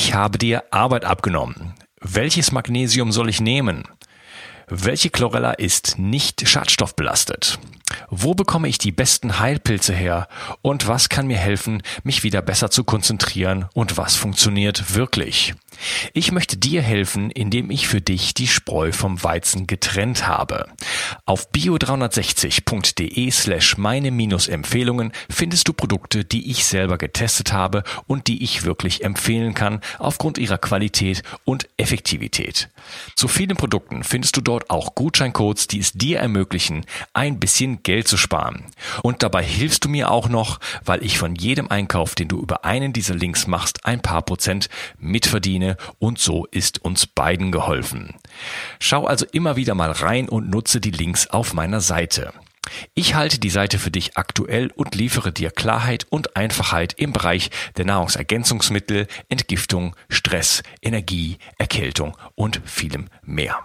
Ich habe dir Arbeit abgenommen. Welches Magnesium soll ich nehmen? Welche Chlorella ist nicht schadstoffbelastet? Wo bekomme ich die besten Heilpilze her? Und was kann mir helfen, mich wieder besser zu konzentrieren? Und was funktioniert wirklich? Ich möchte dir helfen, indem ich für dich die Spreu vom Weizen getrennt habe. Auf bio360.de slash meine Empfehlungen findest du Produkte, die ich selber getestet habe und die ich wirklich empfehlen kann aufgrund ihrer Qualität und Effektivität. Zu vielen Produkten findest du dort auch Gutscheincodes, die es dir ermöglichen, ein bisschen Geld zu sparen. Und dabei hilfst du mir auch noch, weil ich von jedem Einkauf, den du über einen dieser Links machst, ein paar Prozent mitverdiene und so ist uns beiden geholfen. Schau also immer wieder mal rein und nutze die Links auf meiner Seite. Ich halte die Seite für dich aktuell und liefere dir Klarheit und Einfachheit im Bereich der Nahrungsergänzungsmittel, Entgiftung, Stress, Energie, Erkältung und vielem mehr.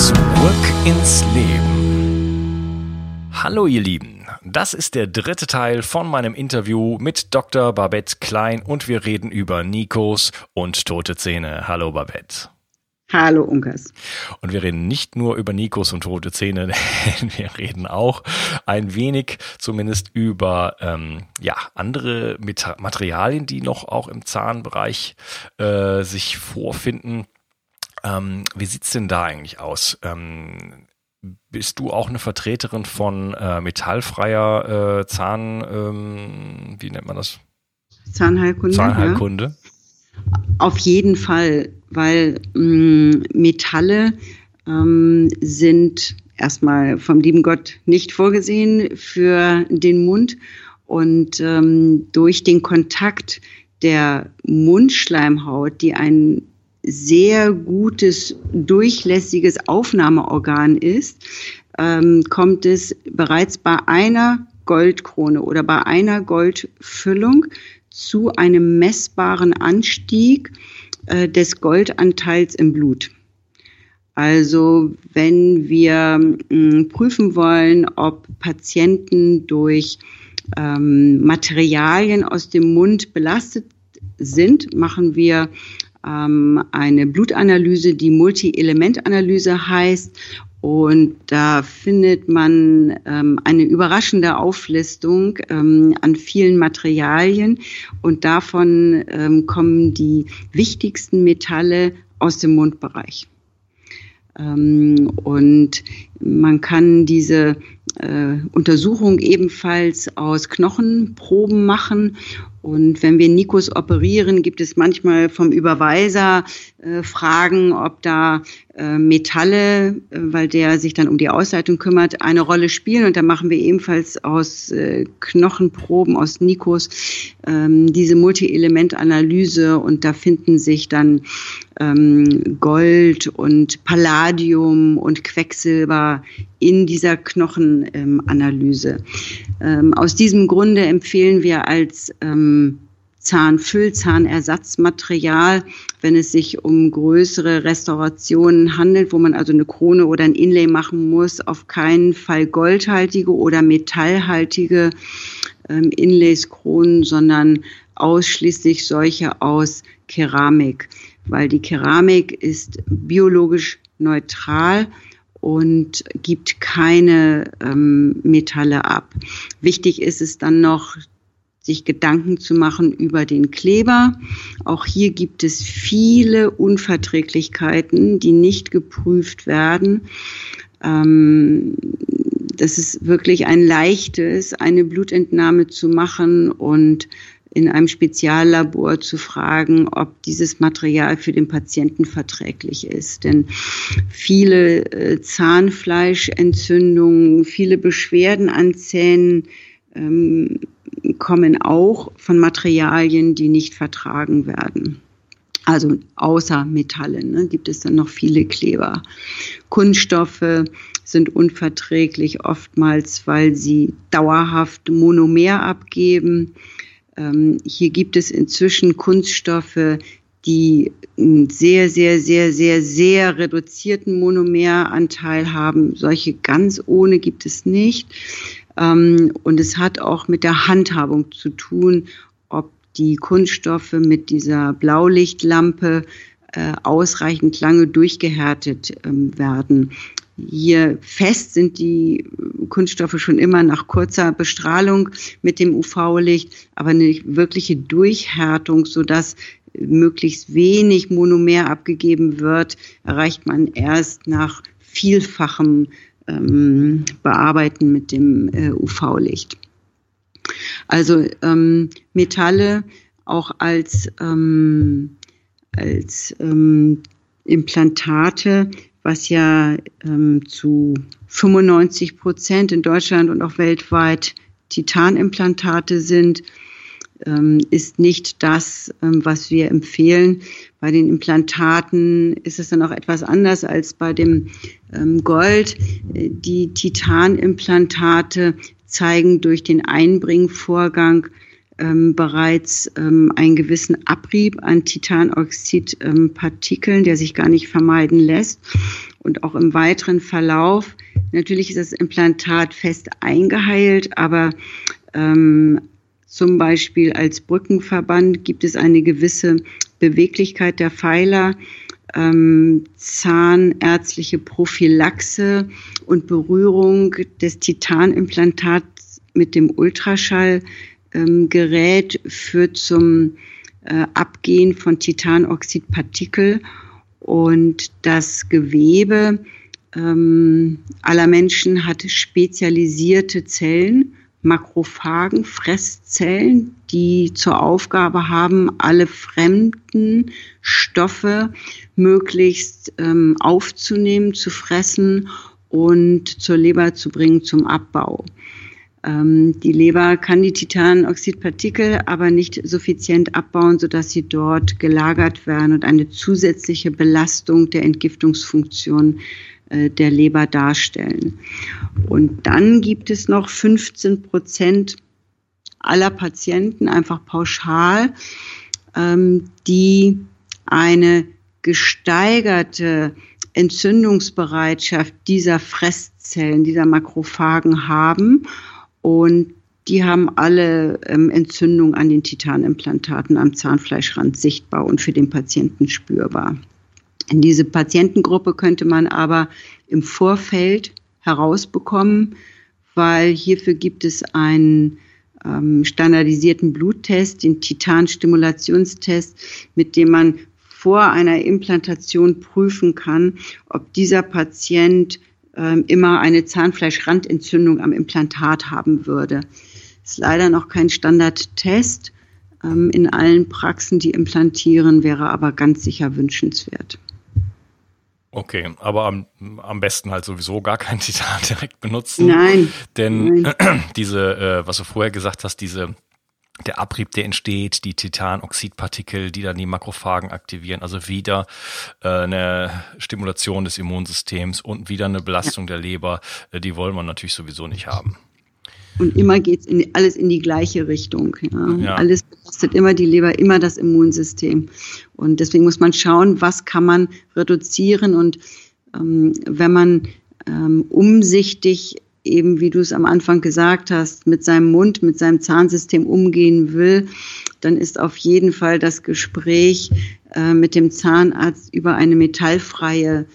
Zurück ins Leben. Hallo ihr Lieben. Das ist der dritte Teil von meinem Interview mit Dr. Babette Klein und wir reden über Nikos und tote Zähne. Hallo Babette. Hallo Unkas. Und wir reden nicht nur über Nikos und tote Zähne, wir reden auch ein wenig zumindest über ähm, ja, andere Materialien, die noch auch im Zahnbereich äh, sich vorfinden. Ähm, wie sieht's denn da eigentlich aus? Ähm, bist du auch eine Vertreterin von äh, metallfreier äh, Zahn, ähm, wie nennt man das? Zahnheilkunde. Zahnheilkunde. Ja. Auf jeden Fall, weil mh, mm, Metalle ähm, sind erstmal vom lieben Gott nicht vorgesehen für den Mund und ähm, durch den Kontakt der Mundschleimhaut, die ein sehr gutes, durchlässiges Aufnahmeorgan ist, ähm, kommt es bereits bei einer Goldkrone oder bei einer Goldfüllung zu einem messbaren Anstieg äh, des Goldanteils im Blut. Also wenn wir mm, prüfen wollen, ob Patienten durch ähm, Materialien aus dem Mund belastet sind, machen wir ähm, eine Blutanalyse, die Multi-Element-Analyse heißt. Und da findet man ähm, eine überraschende Auflistung ähm, an vielen Materialien und davon ähm, kommen die wichtigsten Metalle aus dem Mundbereich. Ähm, und man kann diese äh, Untersuchung ebenfalls aus Knochenproben machen und wenn wir Nikos operieren, gibt es manchmal vom Überweiser äh, Fragen, ob da äh, Metalle, äh, weil der sich dann um die Ausleitung kümmert, eine Rolle spielen. Und da machen wir ebenfalls aus äh, Knochenproben, aus Nikos, ähm, diese Multi-Element-Analyse. Und da finden sich dann ähm, Gold und Palladium und Quecksilber in dieser Knochenanalyse. Ähm, aus diesem Grunde empfehlen wir als ähm, Zahnfüll, Zahnersatzmaterial, wenn es sich um größere Restaurationen handelt, wo man also eine Krone oder ein Inlay machen muss, auf keinen Fall goldhaltige oder metallhaltige ähm, Inlays, Kronen, sondern ausschließlich solche aus Keramik, weil die Keramik ist biologisch neutral und gibt keine ähm, Metalle ab. Wichtig ist es dann noch, sich Gedanken zu machen über den Kleber. Auch hier gibt es viele Unverträglichkeiten, die nicht geprüft werden. Ähm, das ist wirklich ein leichtes, eine Blutentnahme zu machen und in einem Speziallabor zu fragen, ob dieses Material für den Patienten verträglich ist. Denn viele äh, Zahnfleischentzündungen, viele Beschwerden an Zähnen ähm, kommen auch von Materialien, die nicht vertragen werden. Also außer Metalle ne, gibt es dann noch viele Kleber. Kunststoffe sind unverträglich oftmals, weil sie dauerhaft Monomer abgeben. Ähm, hier gibt es inzwischen Kunststoffe, die einen sehr, sehr, sehr, sehr, sehr reduzierten Monomeranteil haben. Solche ganz ohne gibt es nicht. Ähm, und es hat auch mit der Handhabung zu tun, ob die Kunststoffe mit dieser Blaulichtlampe äh, ausreichend lange durchgehärtet ähm, werden. Hier fest sind die Kunststoffe schon immer nach kurzer Bestrahlung mit dem UV-Licht, aber eine wirkliche Durchhärtung, sodass möglichst wenig Monomer abgegeben wird, erreicht man erst nach vielfachem ähm, Bearbeiten mit dem äh, UV-Licht. Also ähm, Metalle auch als, ähm, als ähm, Implantate, was ja ähm, zu 95 Prozent in Deutschland und auch weltweit Titanimplantate sind, ähm, ist nicht das, ähm, was wir empfehlen. Bei den Implantaten ist es dann auch etwas anders als bei dem ähm, Gold. Die Titanimplantate zeigen durch den Einbringvorgang bereits einen gewissen Abrieb an Titanoxidpartikeln, der sich gar nicht vermeiden lässt. Und auch im weiteren Verlauf, natürlich ist das Implantat fest eingeheilt, aber ähm, zum Beispiel als Brückenverband gibt es eine gewisse Beweglichkeit der Pfeiler, ähm, zahnärztliche Prophylaxe und Berührung des Titanimplantats mit dem Ultraschallgerät ähm, führt zum äh, Abgehen von Titanoxidpartikel und das Gewebe ähm, aller Menschen hat spezialisierte Zellen Makrophagen, Fresszellen, die zur Aufgabe haben, alle fremden Stoffe möglichst ähm, aufzunehmen, zu fressen und zur Leber zu bringen zum Abbau. Ähm, die Leber kann die Titanoxidpartikel aber nicht suffizient abbauen, sodass sie dort gelagert werden und eine zusätzliche Belastung der Entgiftungsfunktion äh, der Leber darstellen. Und dann gibt es noch 15 Prozent aller Patienten, einfach pauschal, ähm, die eine gesteigerte Entzündungsbereitschaft dieser Fresszellen, dieser Makrophagen haben. Und die haben alle ähm, Entzündung an den Titanimplantaten am Zahnfleischrand sichtbar und für den Patienten spürbar. In diese Patientengruppe könnte man aber im Vorfeld herausbekommen, weil hierfür gibt es einen ähm, standardisierten Bluttest, den Titanstimulationstest, mit dem man vor einer Implantation prüfen kann, ob dieser Patient immer eine Zahnfleischrandentzündung am Implantat haben würde. Ist leider noch kein Standardtest. Ähm, in allen Praxen, die implantieren, wäre aber ganz sicher wünschenswert. Okay, aber am, am besten halt sowieso gar kein Titan direkt benutzen. Nein. Denn Nein. diese, äh, was du vorher gesagt hast, diese der Abrieb, der entsteht, die Titanoxidpartikel, die dann die Makrophagen aktivieren, also wieder äh, eine Stimulation des Immunsystems und wieder eine Belastung ja. der Leber, äh, die wollen wir natürlich sowieso nicht haben. Und immer geht es alles in die gleiche Richtung. Ja. ja. Alles belastet immer die Leber, immer das Immunsystem. Und deswegen muss man schauen, was kann man reduzieren. Und ähm, wenn man ähm, umsichtig eben, wie du es am Anfang gesagt hast, mit seinem Mund, mit seinem Zahnsystem umgehen will, dann ist auf jeden Fall das Gespräch äh, mit dem Zahnarzt über eine metallfreie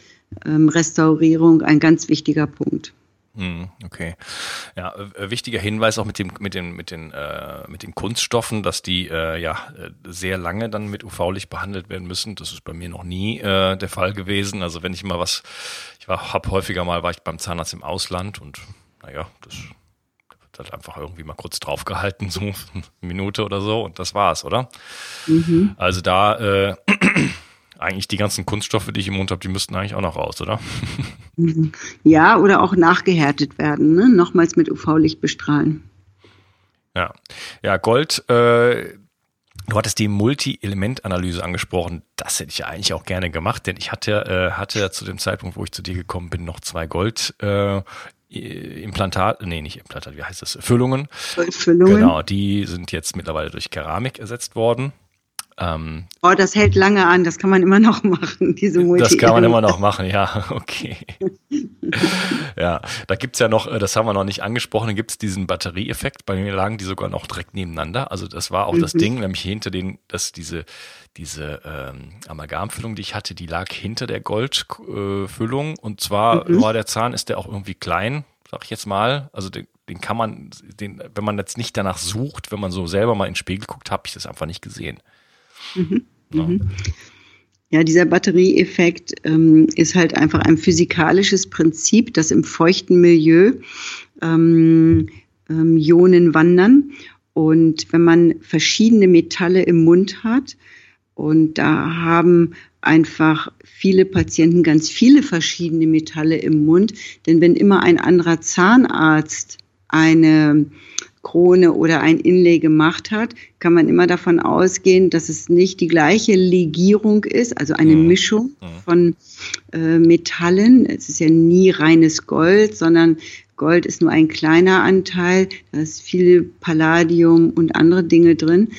ähm, Restaurierung ein ganz wichtiger Punkt. Hm, okay. Ja, äh, wichtiger Hinweis auch mit dem mit den mit den äh, mit den Kunststoffen, dass die äh, ja äh, sehr lange dann mit UV-Licht behandelt werden müssen. Das ist bei mir noch nie äh, der Fall gewesen. Also wenn ich mal was, ich war hab häufiger mal war ich beim Zahnarzt im Ausland und naja, das hat einfach irgendwie mal kurz draufgehalten, so eine Minute oder so und das war's, oder? Mhm. Also da äh, eigentlich die ganzen Kunststoffe, die ich im Mund habe, die müssten eigentlich auch noch raus, oder? Ja, oder auch nachgehärtet werden, ne? nochmals mit UV-Licht bestrahlen. Ja, ja Gold, äh, Du hattest die Multi-Element-Analyse angesprochen. Das hätte ich ja eigentlich auch gerne gemacht, denn ich hatte, äh, hatte zu dem Zeitpunkt, wo ich zu dir gekommen bin, noch zwei Gold äh, Implantat, nee, nicht Implantat, wie heißt das? Füllungen. Füllungen. Genau, die sind jetzt mittlerweile durch Keramik ersetzt worden. Ähm, oh, das hält lange an, das kann man immer noch machen, diese Multi Das kann man immer noch machen, ja, okay. ja, da gibt's ja noch, äh, das haben wir noch nicht angesprochen, da gibt's diesen Batterieeffekt. Bei mir lagen die sogar noch direkt nebeneinander. Also das war auch mhm. das Ding, nämlich hinter den, dass diese, diese ähm, Amalgamfüllung, die ich hatte, die lag hinter der Goldfüllung. Äh, und zwar mhm. war der Zahn, ist der auch irgendwie klein, sag ich jetzt mal. Also den, den kann man, den, wenn man jetzt nicht danach sucht, wenn man so selber mal in den Spiegel guckt, habe ich das einfach nicht gesehen. Mhm. Ja. Mhm. Ja, dieser Batterieeffekt ähm, ist halt einfach ein physikalisches Prinzip, das im feuchten Milieu ähm, ähm, Ionen wandern. Und wenn man verschiedene Metalle im Mund hat, und da haben einfach viele Patienten ganz viele verschiedene Metalle im Mund, denn wenn immer ein anderer Zahnarzt eine Krone oder ein Inlay gemacht hat, kann man immer davon ausgehen, dass es nicht die gleiche Legierung ist, also eine mhm. Mischung mhm. von äh, Metallen. Es ist ja nie reines Gold, sondern Gold ist nur ein kleiner Anteil. Da ist viel Palladium und andere Dinge drin.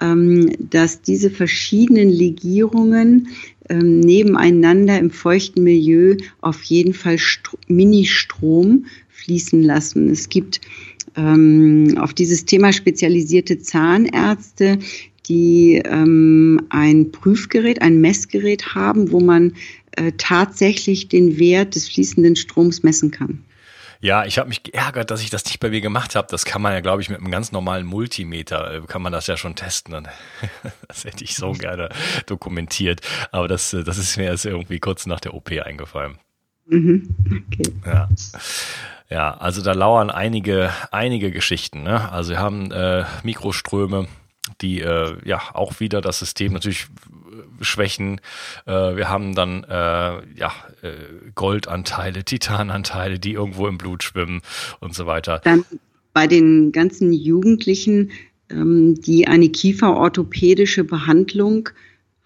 Ähm, dass diese verschiedenen Legierungen ähm, nebeneinander im feuchten Milieu auf jeden Fall Ministrom fließen lassen. Es gibt ähm, auf dieses Thema spezialisierte Zahnärzte, die ähm, ein Prüfgerät, ein Messgerät haben, wo man äh, tatsächlich den Wert des fließenden Stroms messen kann. Ja, ich habe mich geärgert, dass ich das nicht bei mir gemacht habe. Das kann man ja, glaube ich, mit einem ganz normalen Multimeter, äh, kann man das ja schon testen. Das hätte ich so gerne dokumentiert. Aber das, äh, das ist mir erst irgendwie kurz nach der OP eingefallen. Mhm. Okay. Ja. Ja, also da lauern einige, einige Geschichten. Ne? Also wir haben äh, Mikroströme, die äh, ja auch wieder das System natürlich äh, schwächen. Äh, wir haben dann äh, ja äh, Goldanteile, Titananteile, die irgendwo im Blut schwimmen und so weiter. Dann bei den ganzen Jugendlichen, ähm, die eine kieferorthopädische Behandlung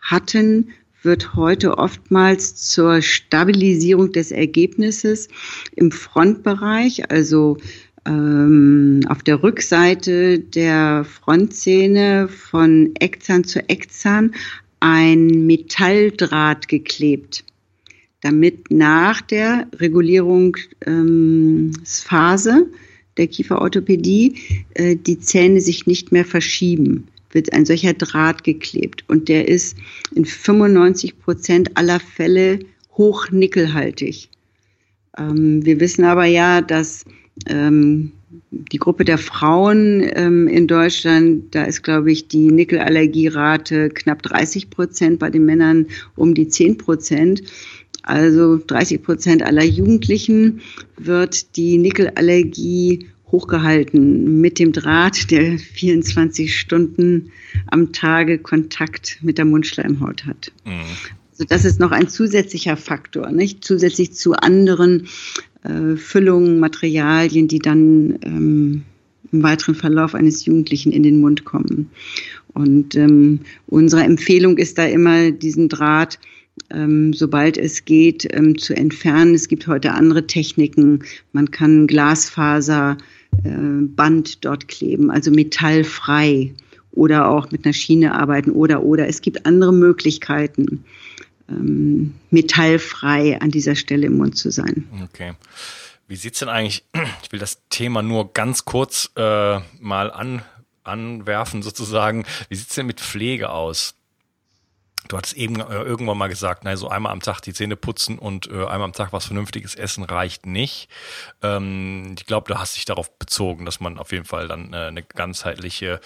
hatten, wird heute oftmals zur Stabilisierung des Ergebnisses im Frontbereich, also ähm, auf der Rückseite der Frontzähne von Eckzahn zu Eckzahn ein Metalldraht geklebt, damit nach der Regulierungsphase ähm, der Kieferorthopädie äh, die Zähne sich nicht mehr verschieben wird ein solcher Draht geklebt. Und der ist in 95 Prozent aller Fälle hochnickelhaltig. Ähm, wir wissen aber ja, dass ähm, die Gruppe der Frauen ähm, in Deutschland, da ist, glaube ich, die Nickelallergierate knapp 30 Prozent, bei den Männern um die 10 Prozent. Also 30 Prozent aller Jugendlichen wird die Nickelallergie hochgehalten mit dem Draht, der 24 Stunden am Tage Kontakt mit der Mundschleimhaut hat. Mhm. Also das ist noch ein zusätzlicher Faktor, nicht? Zusätzlich zu anderen äh, Füllungen, Materialien, die dann ähm, im weiteren Verlauf eines Jugendlichen in den Mund kommen. Und ähm, unsere Empfehlung ist da immer, diesen Draht ähm, sobald es geht, ähm, zu entfernen. Es gibt heute andere Techniken. Man kann Glasfaser Band dort kleben, also metallfrei oder auch mit einer Schiene arbeiten oder oder. Es gibt andere Möglichkeiten, ähm, metallfrei an dieser Stelle im Mund zu sein. Okay. Wie sieht's denn eigentlich? Ich will das Thema nur ganz kurz äh, mal an, anwerfen sozusagen. Wie sieht's denn mit Pflege aus? Du hattest eben äh, irgendwann mal gesagt, na, so einmal am Tag die Zähne putzen und äh, einmal am Tag was Vernünftiges essen reicht nicht. Ähm, ich glaube, du hast dich darauf bezogen, dass man auf jeden Fall dann äh, eine ganzheitliche,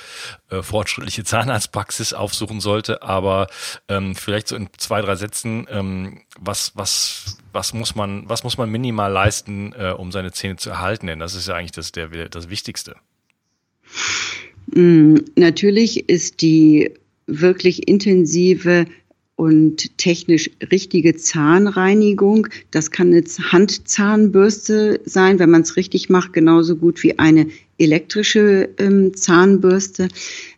äh, fortschrittliche Zahnarztpraxis aufsuchen sollte. Aber ähm, vielleicht so in zwei, drei Sätzen, ähm, was, was, was muss man, was muss man minimal leisten, äh, um seine Zähne zu erhalten? Denn das ist ja eigentlich das, der, das Wichtigste. Mm, natürlich ist die wirklich intensive und technisch richtige Zahnreinigung. Das kann eine Handzahnbürste sein, wenn man es richtig macht, genauso gut wie eine elektrische ähm, Zahnbürste.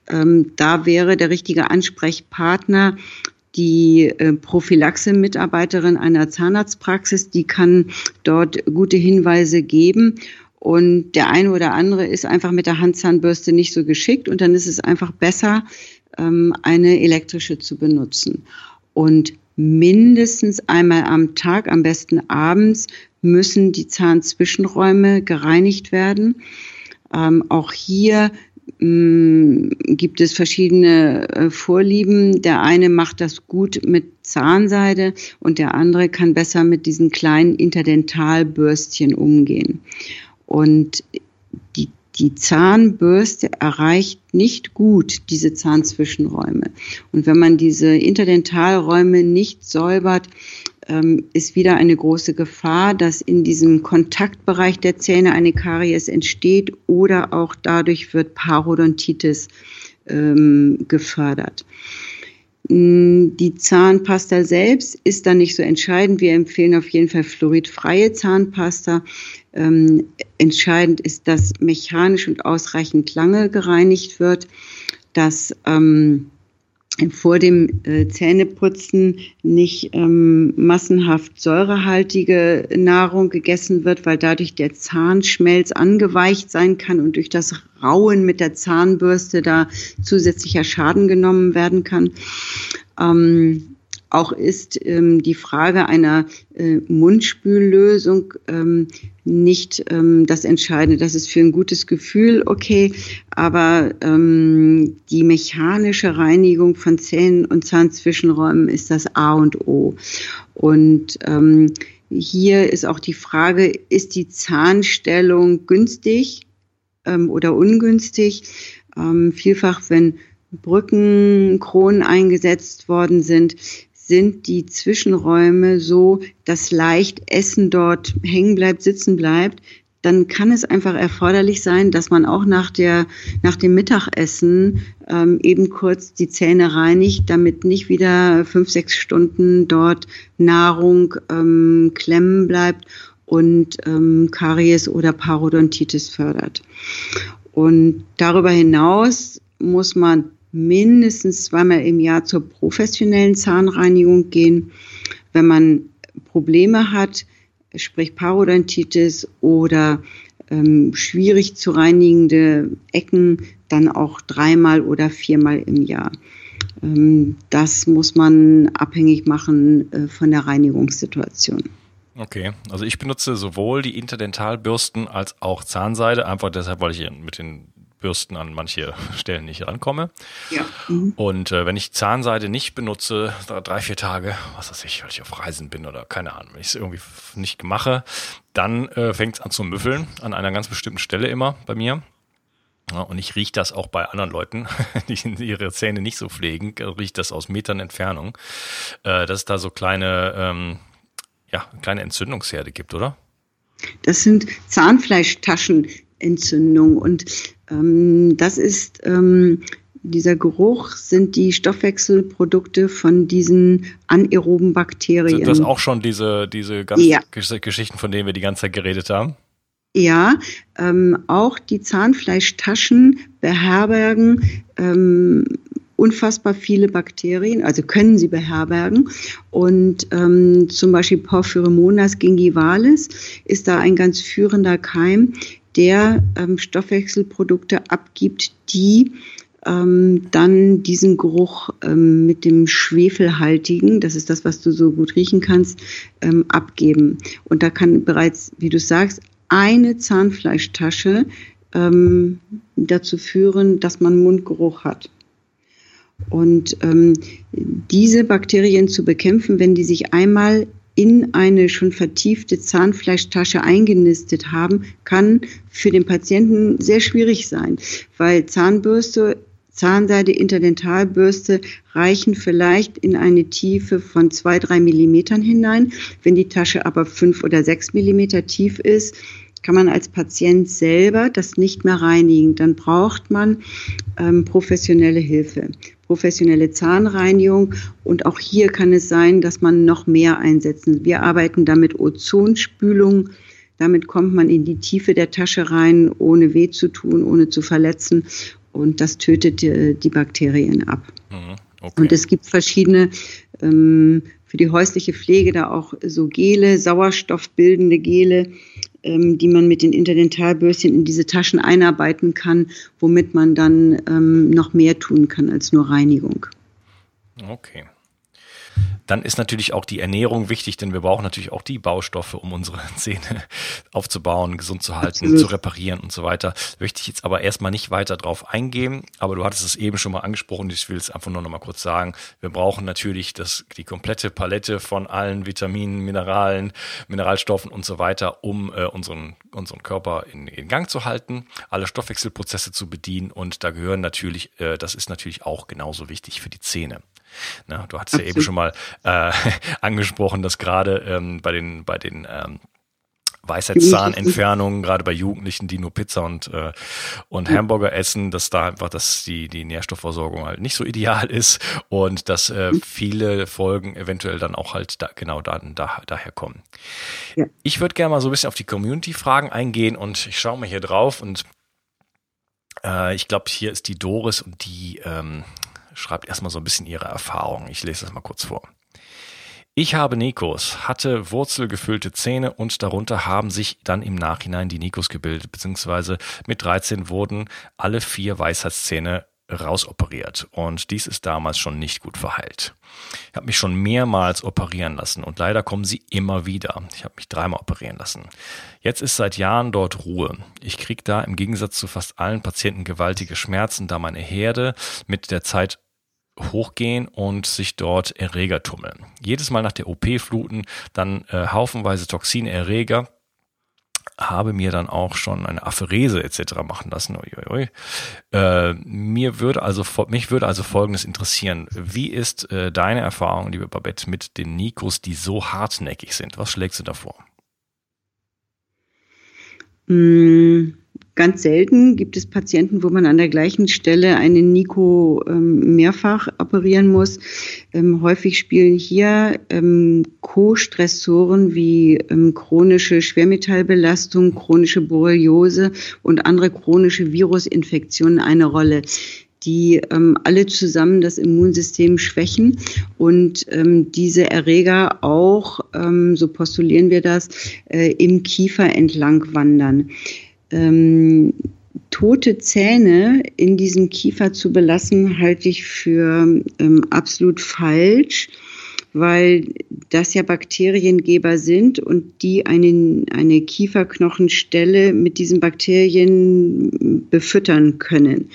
Ähm, da wäre der richtige Ansprechpartner die äh, Prophylaxe-Mitarbeiterin einer Zahnarztpraxis, die kann dort gute Hinweise geben. Und der eine oder andere ist einfach mit der Handzahnbürste nicht so geschickt und dann ist es einfach besser, ähm, eine elektrische zu benutzen. Und mindestens einmal am Tag, am besten abends, müssen die Zahnzwischenräume gereinigt werden. Ähm, auch hier Mm, gibt es verschiedene äh, Vorlieben. Der eine macht das gut mit Zahnseide und der andere kann besser mit diesen kleinen Interdentalbürstchen umgehen. Und die, Zahnbürste erreicht nicht gut diese Zahnzwischenräume. Und wenn man diese Interdentalräume nicht säubert, ähm, ist wieder eine große Gefahr, dass in diesem Kontaktbereich der Zähne eine Karies entsteht oder auch dadurch wird Parodontitis ähm, gefördert. Mm, die Zahnpasta selbst ist dann nicht so entscheidend. Wir empfehlen auf jeden Fall fluoridfreie Zahnpasta. Ähm, entscheidend ist, dass mechanisch und ausreichend lange gereinigt wird, dass ähm, vor dem äh, Zähneputzen nicht ähm, massenhaft säurehaltige Nahrung gegessen wird, weil dadurch der Zahnschmelz angeweicht sein kann und durch das Rauen mit der Zahnbürste da zusätzlicher Schaden genommen werden kann. Ähm, auch ist ähm, die Frage einer äh, Mundspüllösung ähm, nicht ähm, das Entscheidende. Das ist für ein gutes Gefühl okay, aber ähm, die mechanische Reinigung von Zähnen und Zahnzwischenräumen ist das A und O. Und ähm, hier ist auch die Frage, ist die Zahnstellung günstig ähm, oder ungünstig? Ähm, vielfach, wenn Brückenkronen eingesetzt worden sind, sind die Zwischenräume so, dass leicht Essen dort hängen bleibt, sitzen bleibt, dann kann es einfach erforderlich sein, dass man auch nach, der, nach dem Mittagessen ähm, eben kurz die Zähne reinigt, damit nicht wieder fünf, sechs Stunden dort Nahrung ähm, klemmen bleibt und ähm, Karies oder Parodontitis fördert. Und darüber hinaus muss man mindestens zweimal im Jahr zur professionellen Zahnreinigung gehen. Wenn man Probleme hat, sprich Parodontitis oder ähm, schwierig zu reinigende Ecken, dann auch dreimal oder viermal im Jahr. Ähm, das muss man abhängig machen äh, von der Reinigungssituation. Okay, also ich benutze sowohl die Interdentalbürsten als auch Zahnseide, einfach deshalb, weil ich mit den Bürsten an manche Stellen nicht rankomme. Ja. Mhm. Und äh, wenn ich Zahnseide nicht benutze, drei, vier Tage, was weiß ich, weil ich auf Reisen bin oder keine Ahnung, wenn ich es irgendwie nicht mache, dann äh, fängt es an zu müffeln, an einer ganz bestimmten Stelle immer bei mir. Ja, und ich rieche das auch bei anderen Leuten, die ihre Zähne nicht so pflegen, riecht das aus Metern Entfernung, äh, dass es da so kleine, ähm, ja, kleine Entzündungsherde gibt, oder? Das sind Zahnfleischtaschenentzündungen und ähm, das ist ähm, dieser Geruch sind die Stoffwechselprodukte von diesen anaeroben Bakterien. Sind das auch schon diese, diese ganzen ja. Geschichten, von denen wir die ganze Zeit geredet haben? Ja, ähm, auch die Zahnfleischtaschen beherbergen ähm, unfassbar viele Bakterien, also können sie beherbergen. Und ähm, zum Beispiel Porphyromonas gingivalis ist da ein ganz führender Keim, der ähm, Stoffwechselprodukte abgibt, die ähm, dann diesen Geruch ähm, mit dem Schwefelhaltigen, das ist das, was du so gut riechen kannst, ähm, abgeben. Und da kann bereits, wie du sagst, eine Zahnfleischtasche ähm, dazu führen, dass man Mundgeruch hat. Und ähm, diese Bakterien zu bekämpfen, wenn die sich einmal in eine schon vertiefte Zahnfleischtasche eingenistet haben, kann für den Patienten sehr schwierig sein, weil Zahnbürste Zahnseide, Interdentalbürste reichen vielleicht in eine Tiefe von zwei, drei Millimetern hinein. Wenn die Tasche aber fünf oder sechs Millimeter tief ist, kann man als Patient selber das nicht mehr reinigen. Dann braucht man ähm, professionelle Hilfe professionelle Zahnreinigung. Und auch hier kann es sein, dass man noch mehr einsetzen. Wir arbeiten da mit Ozonspülung. Damit kommt man in die Tiefe der Tasche rein, ohne weh zu tun, ohne zu verletzen. Und das tötet die, die Bakterien ab. Mhm, okay. Und es gibt verschiedene ähm, für die häusliche Pflege da auch so Gele, sauerstoffbildende Gele, ähm, die man mit den Interdentalbürstchen in diese Taschen einarbeiten kann, womit man dann ähm, noch mehr tun kann als nur Reinigung. Okay. Dann ist natürlich auch die Ernährung wichtig, denn wir brauchen natürlich auch die Baustoffe, um unsere Zähne aufzubauen, gesund zu halten, zu reparieren und so weiter. Möchte ich jetzt aber erstmal nicht weiter drauf eingehen, aber du hattest es eben schon mal angesprochen, ich will es einfach nur noch mal kurz sagen. Wir brauchen natürlich das, die komplette Palette von allen Vitaminen, Mineralen, Mineralstoffen und so weiter, um äh, unseren, unseren Körper in, in Gang zu halten, alle Stoffwechselprozesse zu bedienen und da gehören natürlich, äh, das ist natürlich auch genauso wichtig für die Zähne. Na, du hast ja eben schon mal äh, angesprochen, dass gerade ähm, bei den, bei den ähm, Weisheitszahnentfernungen, gerade bei Jugendlichen, die nur Pizza und, äh, und Hamburger essen, dass da einfach dass die, die Nährstoffversorgung halt nicht so ideal ist und dass äh, mhm. viele Folgen eventuell dann auch halt da, genau da, da, daher kommen. Ja. Ich würde gerne mal so ein bisschen auf die Community-Fragen eingehen und ich schaue mal hier drauf und äh, ich glaube, hier ist die Doris und die ähm, schreibt erstmal so ein bisschen ihre Erfahrung. Ich lese das mal kurz vor. Ich habe Nikos, hatte wurzelgefüllte Zähne und darunter haben sich dann im Nachhinein die Nikos gebildet, beziehungsweise mit 13 wurden alle vier Weisheitszähne rausoperiert und dies ist damals schon nicht gut verheilt. Ich habe mich schon mehrmals operieren lassen und leider kommen sie immer wieder. Ich habe mich dreimal operieren lassen. Jetzt ist seit Jahren dort Ruhe. Ich kriege da im Gegensatz zu fast allen Patienten gewaltige Schmerzen, da meine Herde mit der Zeit hochgehen und sich dort Erreger tummeln. Jedes Mal nach der OP fluten dann äh, haufenweise Toxine, Erreger, habe mir dann auch schon eine Apherese etc. machen lassen. Uiuiui. Äh, mir würde also mich würde also Folgendes interessieren: Wie ist äh, deine Erfahrung, liebe Babette, mit den Nikos, die so hartnäckig sind? Was schlägst du davor? Mm, Ganz selten gibt es Patienten, wo man an der gleichen Stelle einen Nico ähm, mehrfach operieren muss. Ähm, häufig spielen hier ähm, Co-Stressoren wie ähm, chronische Schwermetallbelastung, chronische Borreliose und andere chronische Virusinfektionen eine Rolle die ähm, alle zusammen das Immunsystem schwächen und ähm, diese Erreger auch, ähm, so postulieren wir das, äh, im Kiefer entlang wandern ähm, tote Zähne in diesem Kiefer zu belassen, halte ich für ähm, absolut falsch, weil das ja Bakteriengeber sind und die eine, eine Kieferknochenstelle mit diesen Bakterien befüttern können.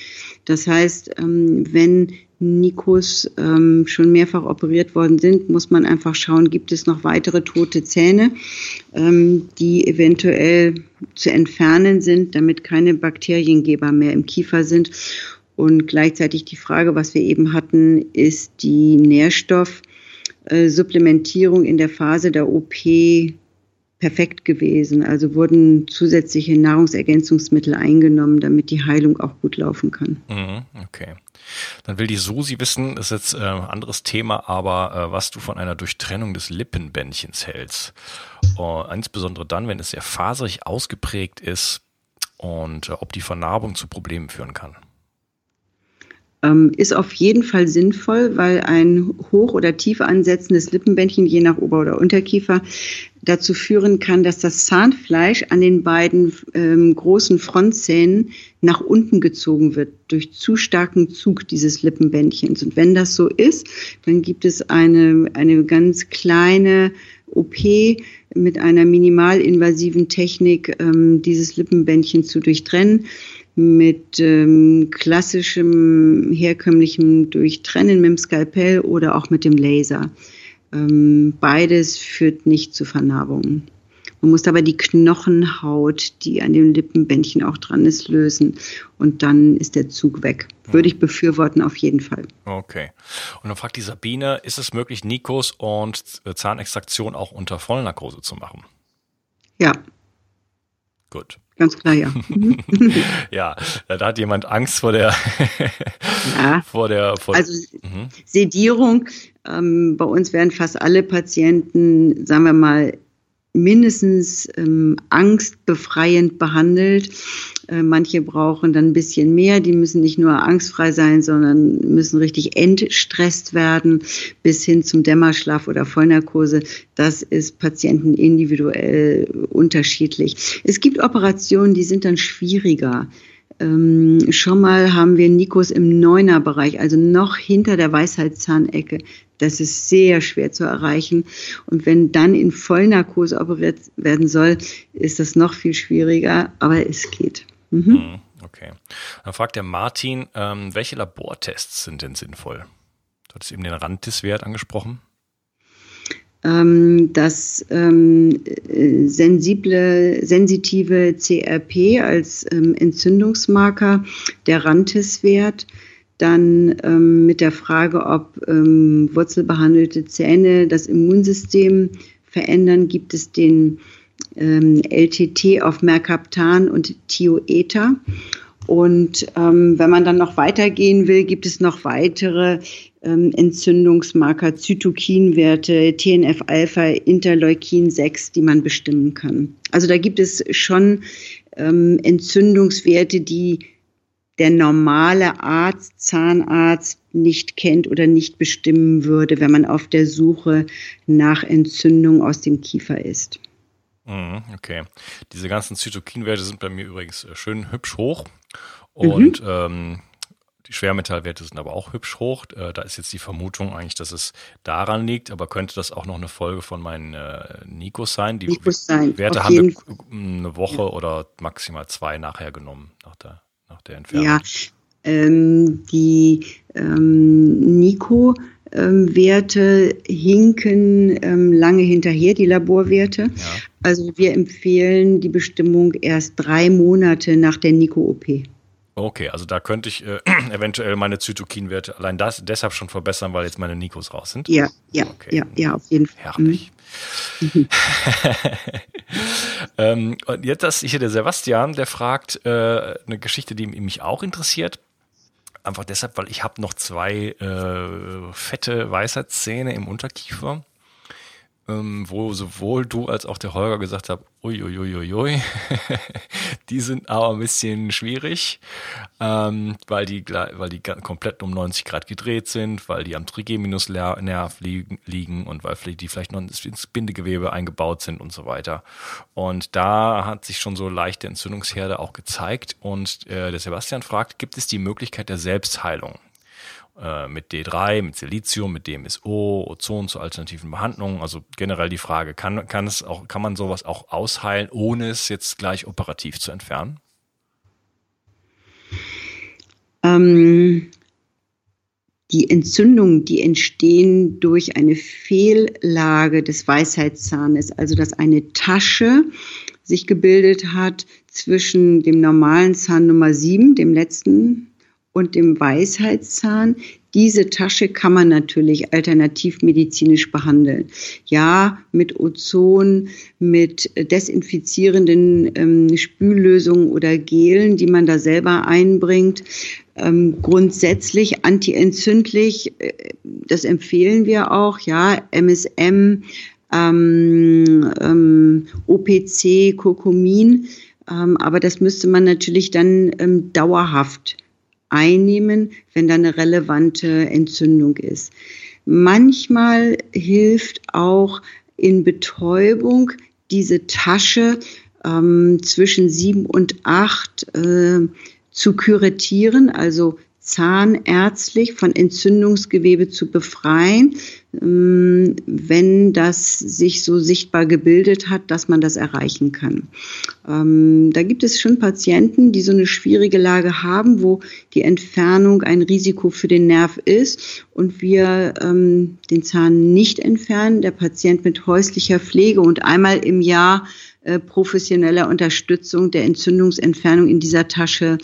Das heißt, ähm, wenn Nikos ähm, schon mehrfach operiert worden sind, muss man einfach schauen, gibt es noch weitere tote Zähne, ähm, die eventuell zu entfernen sind, damit keine Bakteriengeber mehr im Kiefer sind. Und gleichzeitig die Frage, was wir eben hatten, ist die Nährstoffsupplementierung in der Phase der OP perfekt gewesen. Also wurden zusätzliche Nahrungsergänzungsmittel eingenommen, damit die Heilung auch gut laufen kann. Mhm, okay. Dann will die Susi wissen, das ist jetzt äh, ein anderes Thema, aber äh, was du von einer Durchtrennung des Lippenbändchens hältst. Uh, insbesondere dann, wenn es sehr faserig ausgeprägt ist und äh, ob die Vernarbung zu Problemen führen kann. Ähm, ist auf jeden Fall sinnvoll, weil ein hoch- oder tief ansetzendes Lippenbändchen, je nach Ober- oder Unterkiefer, dazu führen kann, dass das Zahnfleisch an den beiden ähm, großen Frontzähnen nach unten gezogen wird durch zu starken Zug dieses Lippenbändchens. Und wenn das so ist, dann gibt es eine, eine ganz kleine OP mit einer minimalinvasiven Technik, ähm, dieses Lippenbändchen zu durchtrennen mit ähm, klassischem, herkömmlichem Durchtrennen mit dem Skalpell oder auch mit dem Laser. Ähm, beides führt nicht zu Vernarbungen. Man muss aber die Knochenhaut, die an dem Lippenbändchen auch dran ist, lösen. Und dann ist der Zug weg. Würde ich befürworten, auf jeden Fall. Okay. Und dann fragt die Sabine, ist es möglich, Nikos und Zahnextraktion auch unter Vollnarkose zu machen? Ja. Gut. Ganz klar, ja. ja, da hat jemand Angst vor der, ja. vor der, vor also mhm. Sedierung. Ähm, bei uns werden fast alle Patienten, sagen wir mal, mindestens ähm, angstbefreiend behandelt. Äh, manche brauchen dann ein bisschen mehr. Die müssen nicht nur angstfrei sein, sondern müssen richtig entstresst werden bis hin zum Dämmerschlaf oder Vollnarkose. Das ist Patienten individuell unterschiedlich. Es gibt Operationen, die sind dann schwieriger. Ähm, schon mal haben wir Nikos im Neuner-Bereich, also noch hinter der Weisheitszahnecke. Das ist sehr schwer zu erreichen. Und wenn dann in Vollnarkose operiert werden soll, ist das noch viel schwieriger, aber es geht. Mhm. mhm okay. Dann fragt der Martin, ähm, welche Labortests sind denn sinnvoll? Du hattest eben den Randtis-Wert angesprochen. Ähm, das ähm, sensible, sensitive CRP als ähm, Entzündungsmarker, der Rantis-Wert, dann ähm, mit der Frage, ob ähm, wurzelbehandelte Zähne das Immunsystem verändern, gibt es den ähm, LTT auf Mercaptan und Thioether. Und ähm, wenn man dann noch weitergehen will, gibt es noch weitere ähm, Entzündungsmarker, Zytokinwerte, TNF-Alpha, Interleukin 6, die man bestimmen kann. Also da gibt es schon ähm, Entzündungswerte, die der normale Arzt, Zahnarzt nicht kennt oder nicht bestimmen würde, wenn man auf der Suche nach Entzündung aus dem Kiefer ist. Mhm, okay. Diese ganzen Zytokinwerte sind bei mir übrigens äh, schön hübsch hoch. Und mhm. ähm, die Schwermetallwerte sind aber auch hübsch hoch. Äh, da ist jetzt die Vermutung eigentlich, dass es daran liegt, aber könnte das auch noch eine Folge von meinen äh, Nikos sein? Die Nikos sein. Werte haben wir eine Woche ja. oder maximal zwei nachher genommen, nach der nach der Entfernung? Ja, ähm, die ähm, Nico-Werte hinken ähm, lange hinterher, die Laborwerte. Ja. Also wir empfehlen die Bestimmung erst drei Monate nach der Nico-OP. Okay, also da könnte ich äh, eventuell meine Zytokinwerte allein das deshalb schon verbessern, weil jetzt meine Nikos raus sind. Ja, ja, okay. ja, ja, auf jeden Fall. Herrlich. Mhm. ähm, und jetzt ist hier der Sebastian, der fragt äh, eine Geschichte, die mich auch interessiert. Einfach deshalb, weil ich habe noch zwei äh, fette Weisheitszähne im Unterkiefer ähm, wo sowohl du als auch der Holger gesagt habt, uiuiuiui, die sind aber ein bisschen schwierig, ähm, weil, die, weil die komplett um 90 Grad gedreht sind, weil die am Trigeminusnerv liegen, liegen und weil die vielleicht noch ins Bindegewebe eingebaut sind und so weiter. Und da hat sich schon so leichte Entzündungsherde auch gezeigt und äh, der Sebastian fragt, gibt es die Möglichkeit der Selbstheilung? Äh, mit D3, mit Silizium, mit DMSO, Ozon zur alternativen Behandlung. Also generell die Frage, kann, kann, es auch, kann man sowas auch ausheilen, ohne es jetzt gleich operativ zu entfernen? Ähm, die Entzündungen, die entstehen durch eine Fehllage des Weisheitszahnes, also dass eine Tasche sich gebildet hat zwischen dem normalen Zahn Nummer 7, dem letzten und dem Weisheitszahn. Diese Tasche kann man natürlich alternativmedizinisch behandeln. Ja, mit Ozon, mit desinfizierenden ähm, Spüllösungen oder Gelen, die man da selber einbringt. Ähm, grundsätzlich antientzündlich, äh, das empfehlen wir auch, ja, MSM, ähm, ähm, OPC, Kurkumin. Ähm, aber das müsste man natürlich dann ähm, dauerhaft einnehmen, wenn da eine relevante Entzündung ist. Manchmal hilft auch in Betäubung diese Tasche ähm, zwischen sieben und acht äh, zu kuratieren, also zahnärztlich von Entzündungsgewebe zu befreien, wenn das sich so sichtbar gebildet hat, dass man das erreichen kann. Ähm, da gibt es schon Patienten, die so eine schwierige Lage haben, wo die Entfernung ein Risiko für den Nerv ist und wir ähm, den Zahn nicht entfernen, der Patient mit häuslicher Pflege und einmal im Jahr äh, professioneller Unterstützung der Entzündungsentfernung in dieser Tasche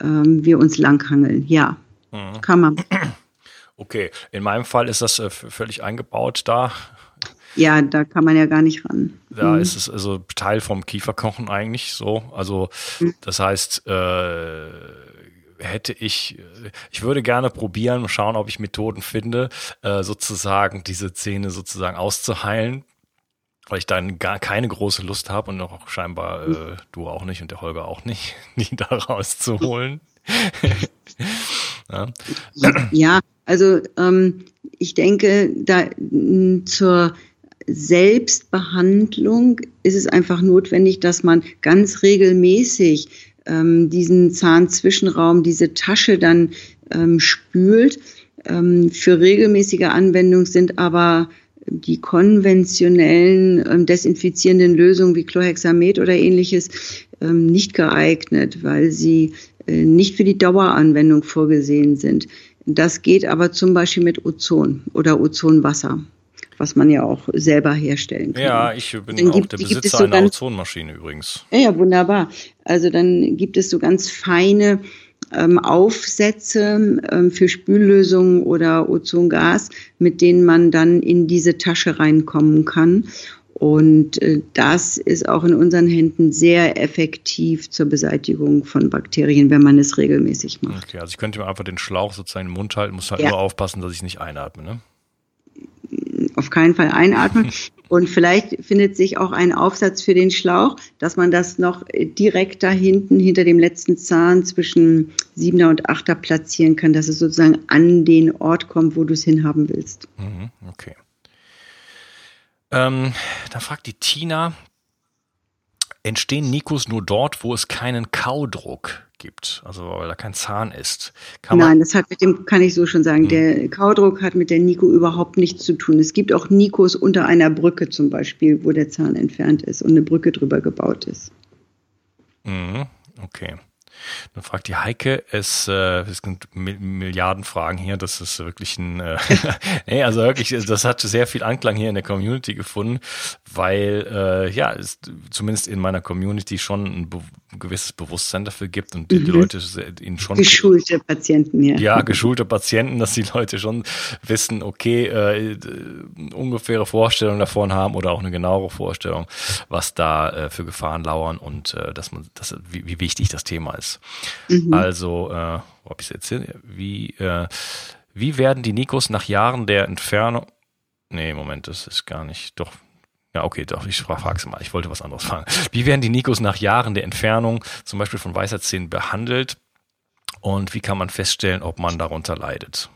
ähm, wir uns langhangeln. Ja, mhm. kann man. Okay, in meinem Fall ist das äh, völlig eingebaut da. Ja, da kann man ja gar nicht ran. Da mhm. ist es also Teil vom Kieferkochen eigentlich so. Also mhm. das heißt, äh, hätte ich, ich würde gerne probieren, schauen, ob ich Methoden finde, äh, sozusagen diese Zähne sozusagen auszuheilen weil ich dann gar keine große Lust habe und auch scheinbar äh, du auch nicht und der Holger auch nicht, die da rauszuholen. ja. ja. also ähm, ich denke, da zur Selbstbehandlung ist es einfach notwendig, dass man ganz regelmäßig ähm, diesen Zahnzwischenraum, diese Tasche dann ähm, spült. Ähm, für regelmäßige Anwendung sind aber die konventionellen ähm, desinfizierenden Lösungen wie Chlorhexamet oder ähnliches ähm, nicht geeignet, weil sie nicht für die Daueranwendung vorgesehen sind. Das geht aber zum Beispiel mit Ozon oder Ozonwasser, was man ja auch selber herstellen kann. Ja, ich bin dann auch gibt, der Besitzer so einer ganz, Ozonmaschine übrigens. Ja, ja, wunderbar. Also dann gibt es so ganz feine ähm, Aufsätze ähm, für Spüllösungen oder Ozongas, mit denen man dann in diese Tasche reinkommen kann. Und äh, das ist auch in unseren Händen sehr effektiv zur Beseitigung von Bakterien, wenn man es regelmäßig macht. Okay, also ich könnte mir einfach den Schlauch sozusagen im Mund halten, muss halt ja. nur aufpassen, dass ich nicht einatme, ne? Auf keinen Fall einatmen. Und vielleicht findet sich auch ein Aufsatz für den Schlauch, dass man das noch direkt da hinten hinter dem letzten Zahn zwischen siebener und achter platzieren kann, dass es sozusagen an den Ort kommt, wo du es hinhaben willst. Mhm, okay. Ähm, da fragt die Tina, entstehen Nikos nur dort, wo es keinen Kaudruck gibt, also weil da kein Zahn ist. Kann Nein, das hat mit dem, kann ich so schon sagen, hm. der Kaudruck hat mit der Niko überhaupt nichts zu tun. Es gibt auch Nikos unter einer Brücke zum Beispiel, wo der Zahn entfernt ist und eine Brücke drüber gebaut ist. Mhm, okay. Dann fragt die Heike, es, äh, es sind Milliarden Fragen hier, das ist wirklich ein, äh, nee, also wirklich, das hat sehr viel Anklang hier in der Community gefunden, weil, äh, ja, es zumindest in meiner Community schon ein be gewisses Bewusstsein dafür gibt und die, mhm. die Leute ihnen schon. Geschulte Patienten, ja. Ja, geschulte Patienten, dass die Leute schon wissen, okay, äh, ungefähre Vorstellungen davon haben oder auch eine genauere Vorstellung, was da äh, für Gefahren lauern und äh, dass man, dass, wie, wie wichtig das Thema ist. Mhm. Also, äh, wo hab ich jetzt hin? Wie, äh, wie werden die Nikos nach Jahren der Entfernung. Nee, Moment, das ist gar nicht. Doch. Ja, okay, doch, ich frage es mal. Ich wollte was anderes fragen. Wie werden die Nikos nach Jahren der Entfernung, zum Beispiel von Weisheitszähnen, behandelt? Und wie kann man feststellen, ob man darunter leidet?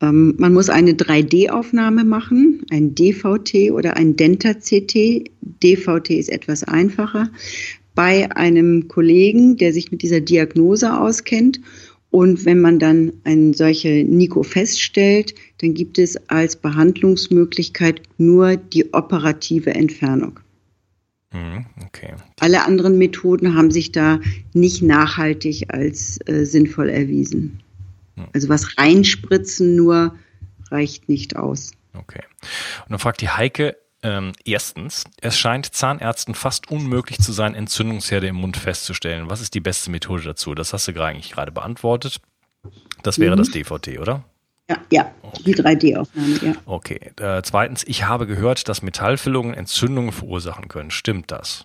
Ähm, man muss eine 3D-Aufnahme machen, ein DVT oder ein Denta-CT. DVT ist etwas einfacher bei einem Kollegen, der sich mit dieser Diagnose auskennt. Und wenn man dann eine solche Nico feststellt, dann gibt es als Behandlungsmöglichkeit nur die operative Entfernung. Mhm, okay. Alle anderen Methoden haben sich da nicht nachhaltig als äh, sinnvoll erwiesen. Also was reinspritzen nur reicht nicht aus. Okay. Und dann fragt die Heike, ähm, erstens, es scheint Zahnärzten fast unmöglich zu sein, Entzündungsherde im Mund festzustellen. Was ist die beste Methode dazu? Das hast du eigentlich gerade beantwortet. Das wäre mhm. das DVT, oder? Ja, ja, die 3D-Aufnahme, ja. Okay. Äh, zweitens, ich habe gehört, dass Metallfüllungen Entzündungen verursachen können. Stimmt das?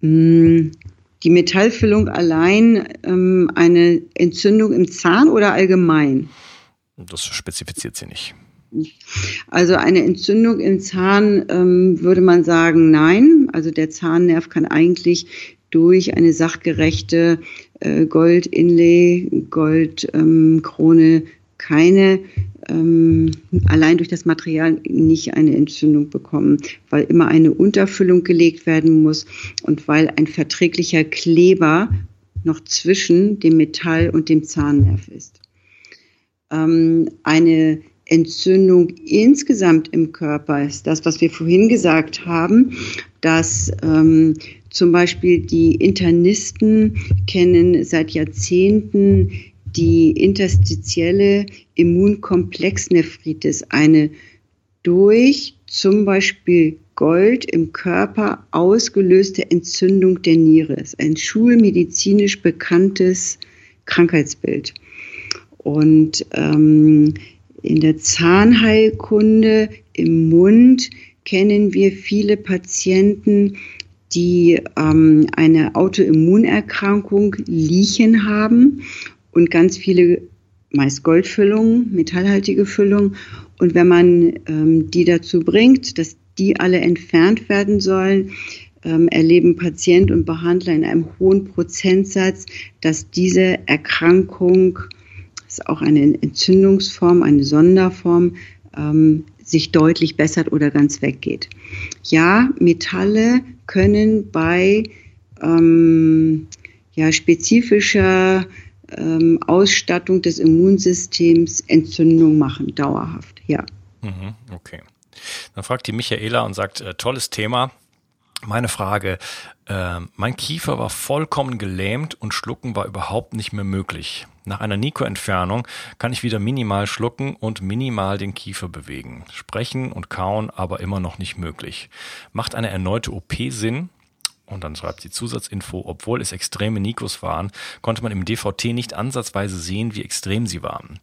Mm, die Metallfüllung allein ähm, eine Entzündung im Zahn oder allgemein? Das spezifiziert sie nicht. Also eine Entzündung im Zahn ähm, würde man sagen, nein. Also der Zahnnerv kann eigentlich durch eine sachgerechte äh, Gold-Inlay, Goldkrone ähm, keine ähm, allein durch das Material nicht eine Entzündung bekommen, weil immer eine Unterfüllung gelegt werden muss und weil ein verträglicher Kleber noch zwischen dem Metall und dem Zahnnerv ist. Ähm, eine Entzündung insgesamt im Körper ist das, was wir vorhin gesagt haben, dass ähm, zum Beispiel die Internisten kennen seit Jahrzehnten die interstitielle Immunkomplexnephritis, eine durch zum Beispiel Gold im Körper ausgelöste Entzündung der Niere. ist ein schulmedizinisch bekanntes Krankheitsbild. Und ähm, in der Zahnheilkunde im Mund kennen wir viele Patienten, die ähm, eine Autoimmunerkrankung Liechen haben und ganz viele meist Goldfüllung, metallhaltige Füllung. Und wenn man ähm, die dazu bringt, dass die alle entfernt werden sollen, ähm, erleben Patient und Behandler in einem hohen Prozentsatz, dass diese Erkrankung, ist auch eine Entzündungsform, eine Sonderform, ähm, sich deutlich bessert oder ganz weggeht. Ja, Metalle können bei ähm, ja, spezifischer ähm, Ausstattung des Immunsystems Entzündung machen, dauerhaft, ja. Mhm, okay. Dann fragt die Michaela und sagt, äh, tolles Thema. Meine Frage, äh, mein Kiefer war vollkommen gelähmt und Schlucken war überhaupt nicht mehr möglich. Nach einer Nico-Entfernung kann ich wieder minimal schlucken und minimal den Kiefer bewegen. Sprechen und kauen aber immer noch nicht möglich. Macht eine erneute OP Sinn? Und dann schreibt sie Zusatzinfo, obwohl es extreme Nikos waren, konnte man im DVT nicht ansatzweise sehen, wie extrem sie waren.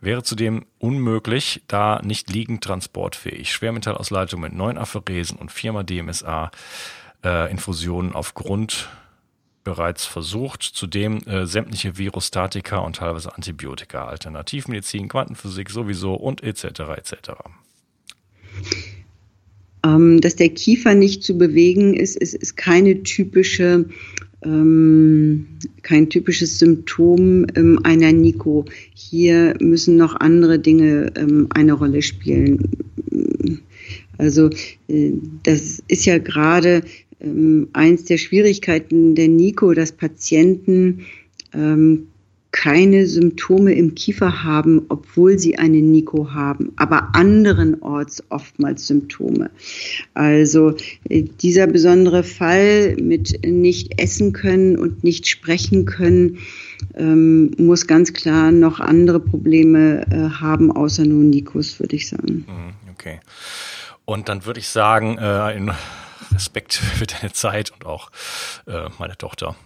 Wäre zudem unmöglich, da nicht liegend transportfähig. Schwermetallausleitung mit neun Apheresen und viermal DMSA äh, Infusionen aufgrund bereits versucht. Zudem äh, sämtliche Virostatika und teilweise Antibiotika, Alternativmedizin, Quantenphysik sowieso und etc. etc. Ähm, dass der Kiefer nicht zu bewegen ist, ist, ist keine typische, ähm, kein typisches Symptom ähm, einer Nico. Hier müssen noch andere Dinge ähm, eine Rolle spielen. Also äh, das ist ja gerade ähm, eins der Schwierigkeiten der Nico, dass Patienten ähm, keine Symptome im Kiefer haben, obwohl sie eine Niko haben, aber anderenorts oftmals Symptome. Also äh, dieser besondere Fall mit nicht essen können und nicht sprechen können, ähm, muss ganz klar noch andere Probleme äh, haben, außer nur Nikos, würde ich sagen. Mhm, okay. Und dann würde ich sagen, äh, in Respekt für deine Zeit und auch äh, meine Tochter.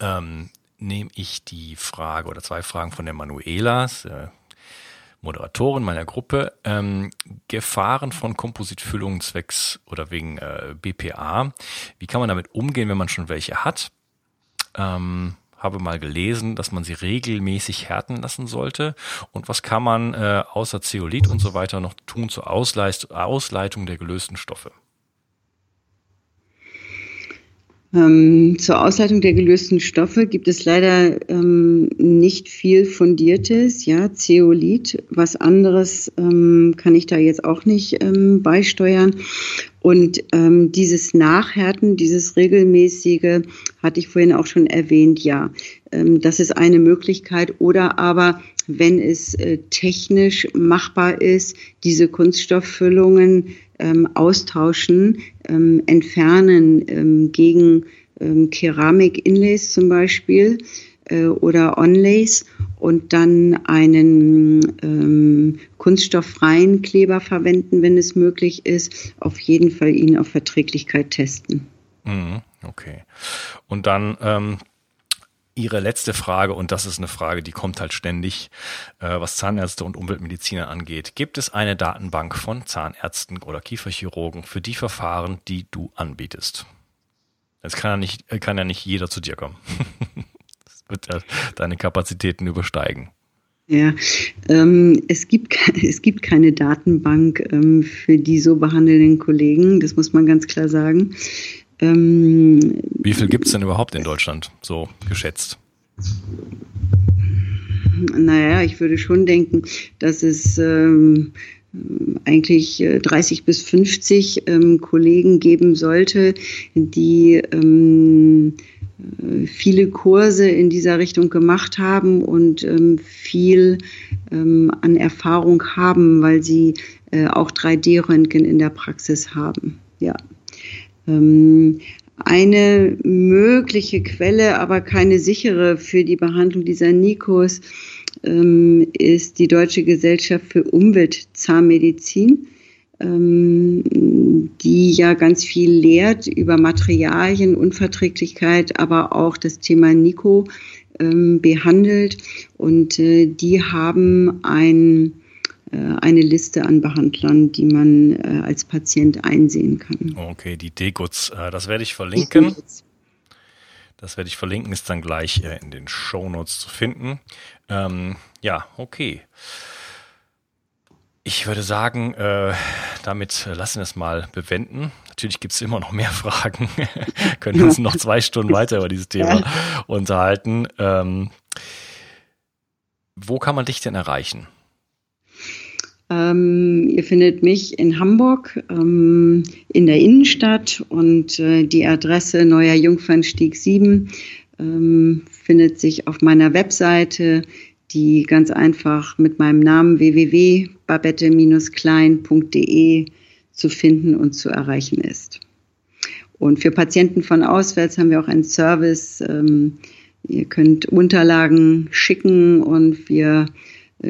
Ähm, nehme ich die Frage oder zwei Fragen von der Manuela, äh, Moderatorin meiner Gruppe. Ähm, Gefahren von Kompositfüllungen zwecks oder wegen äh, BPA. Wie kann man damit umgehen, wenn man schon welche hat? Ähm, habe mal gelesen, dass man sie regelmäßig härten lassen sollte. Und was kann man äh, außer Zeolit und so weiter noch tun zur Ausleist Ausleitung der gelösten Stoffe? Ähm, zur Ausleitung der gelösten Stoffe gibt es leider ähm, nicht viel Fundiertes. Ja, Zeolit, was anderes ähm, kann ich da jetzt auch nicht ähm, beisteuern. Und ähm, dieses Nachhärten, dieses regelmäßige, hatte ich vorhin auch schon erwähnt, ja, ähm, das ist eine Möglichkeit. Oder aber, wenn es äh, technisch machbar ist, diese Kunststofffüllungen ähm, austauschen, ähm, entfernen ähm, gegen ähm, Keramik-Inlays zum Beispiel äh, oder Onlays und dann einen ähm, kunststofffreien Kleber verwenden, wenn es möglich ist. Auf jeden Fall ihn auf Verträglichkeit testen. Mhm, okay. Und dann ähm, Ihre letzte Frage, und das ist eine Frage, die kommt halt ständig, äh, was Zahnärzte und Umweltmediziner angeht. Gibt es eine Datenbank von Zahnärzten oder Kieferchirurgen für die Verfahren, die du anbietest? Es kann ja nicht, kann ja nicht jeder zu dir kommen. das wird ja deine Kapazitäten übersteigen. Ja, ähm, es, gibt, es gibt keine Datenbank ähm, für die so behandelnden Kollegen, das muss man ganz klar sagen. Ähm, Wie viel gibt es denn überhaupt in Deutschland, so geschätzt? Naja, ich würde schon denken, dass es ähm, eigentlich 30 äh, bis 50 ähm, Kollegen geben sollte, die ähm, äh, viele Kurse in dieser Richtung gemacht haben und ähm, viel ähm, an Erfahrung haben, weil sie äh, auch 3D-Röntgen in der Praxis haben. Ja. Ähm, eine mögliche Quelle, aber keine sichere für die Behandlung dieser Nikos ähm, ist die Deutsche Gesellschaft für Umweltzahnmedizin, ähm, die ja ganz viel lehrt über Materialien, Unverträglichkeit, aber auch das Thema Nico behandelt. Und äh, die haben ein eine Liste an Behandlern, die man äh, als Patient einsehen kann. Okay, die DGUTS, äh, das werde ich verlinken. Das werde ich verlinken, ist dann gleich äh, in den Show Notes zu finden. Ähm, ja, okay. Ich würde sagen, äh, damit lassen wir es mal bewenden. Natürlich gibt es immer noch mehr Fragen. Können uns noch zwei Stunden weiter über dieses Thema ja. unterhalten. Ähm, wo kann man dich denn erreichen? Ähm, ihr findet mich in Hamburg ähm, in der Innenstadt und äh, die Adresse Neuer Jungfernstieg 7 ähm, findet sich auf meiner Webseite, die ganz einfach mit meinem Namen www.babette-klein.de zu finden und zu erreichen ist. Und für Patienten von auswärts haben wir auch einen Service. Ähm, ihr könnt Unterlagen schicken und wir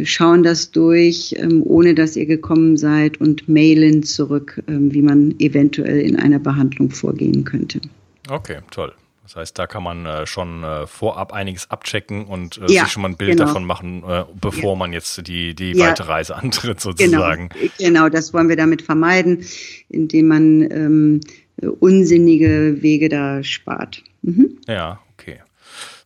schauen das durch, ähm, ohne dass ihr gekommen seid und mailen zurück, ähm, wie man eventuell in einer Behandlung vorgehen könnte. Okay, toll. Das heißt, da kann man äh, schon äh, vorab einiges abchecken und äh, ja, sich schon mal ein Bild genau. davon machen, bevor ja. man jetzt die, die ja. weite Reise antritt, sozusagen. Genau. genau, das wollen wir damit vermeiden, indem man ähm, unsinnige Wege da spart. Mhm. Ja,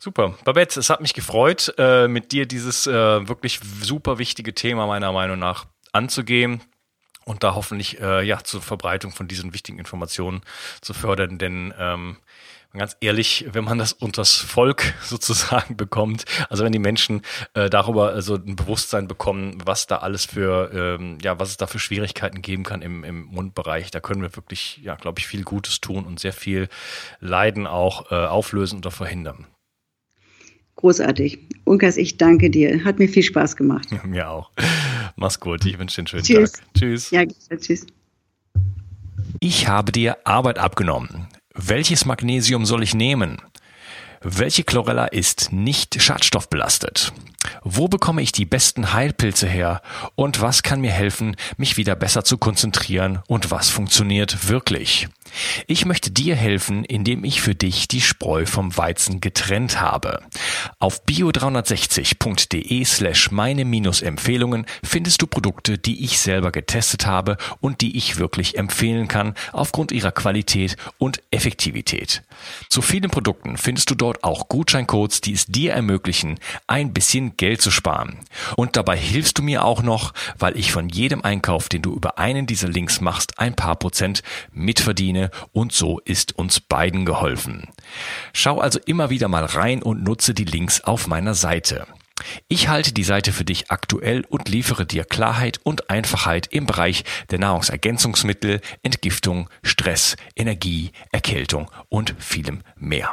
Super. Babette, es hat mich gefreut, äh, mit dir dieses äh, wirklich super wichtige Thema meiner Meinung nach anzugehen und da hoffentlich äh, ja zur Verbreitung von diesen wichtigen Informationen zu fördern, denn ähm, ganz ehrlich, wenn man das unters Volk sozusagen bekommt, also wenn die Menschen äh, darüber also ein Bewusstsein bekommen, was da alles für, ähm, ja, was es da für Schwierigkeiten geben kann im, im Mundbereich, da können wir wirklich, ja, glaube ich, viel Gutes tun und sehr viel Leiden auch äh, auflösen oder verhindern. Großartig. Unkas, ich danke dir. Hat mir viel Spaß gemacht. Ja, mir auch. Mach's gut. Ich wünsche dir einen schönen tschüss. Tag. Tschüss. Ja, tschüss. Ich habe dir Arbeit abgenommen. Welches Magnesium soll ich nehmen? Welche Chlorella ist nicht schadstoffbelastet? Wo bekomme ich die besten Heilpilze her? Und was kann mir helfen, mich wieder besser zu konzentrieren? Und was funktioniert wirklich? Ich möchte dir helfen, indem ich für dich die Spreu vom Weizen getrennt habe. Auf bio360.de slash meine Empfehlungen findest du Produkte, die ich selber getestet habe und die ich wirklich empfehlen kann aufgrund ihrer Qualität und Effektivität. Zu vielen Produkten findest du dort auch Gutscheincodes, die es dir ermöglichen, ein bisschen Geld zu sparen. Und dabei hilfst du mir auch noch, weil ich von jedem Einkauf, den du über einen dieser Links machst, ein paar Prozent mitverdiene und so ist uns beiden geholfen. Schau also immer wieder mal rein und nutze die Links auf meiner Seite. Ich halte die Seite für dich aktuell und liefere dir Klarheit und Einfachheit im Bereich der Nahrungsergänzungsmittel, Entgiftung, Stress, Energie, Erkältung und vielem mehr.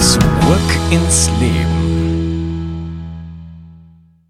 Zurück ins Leben.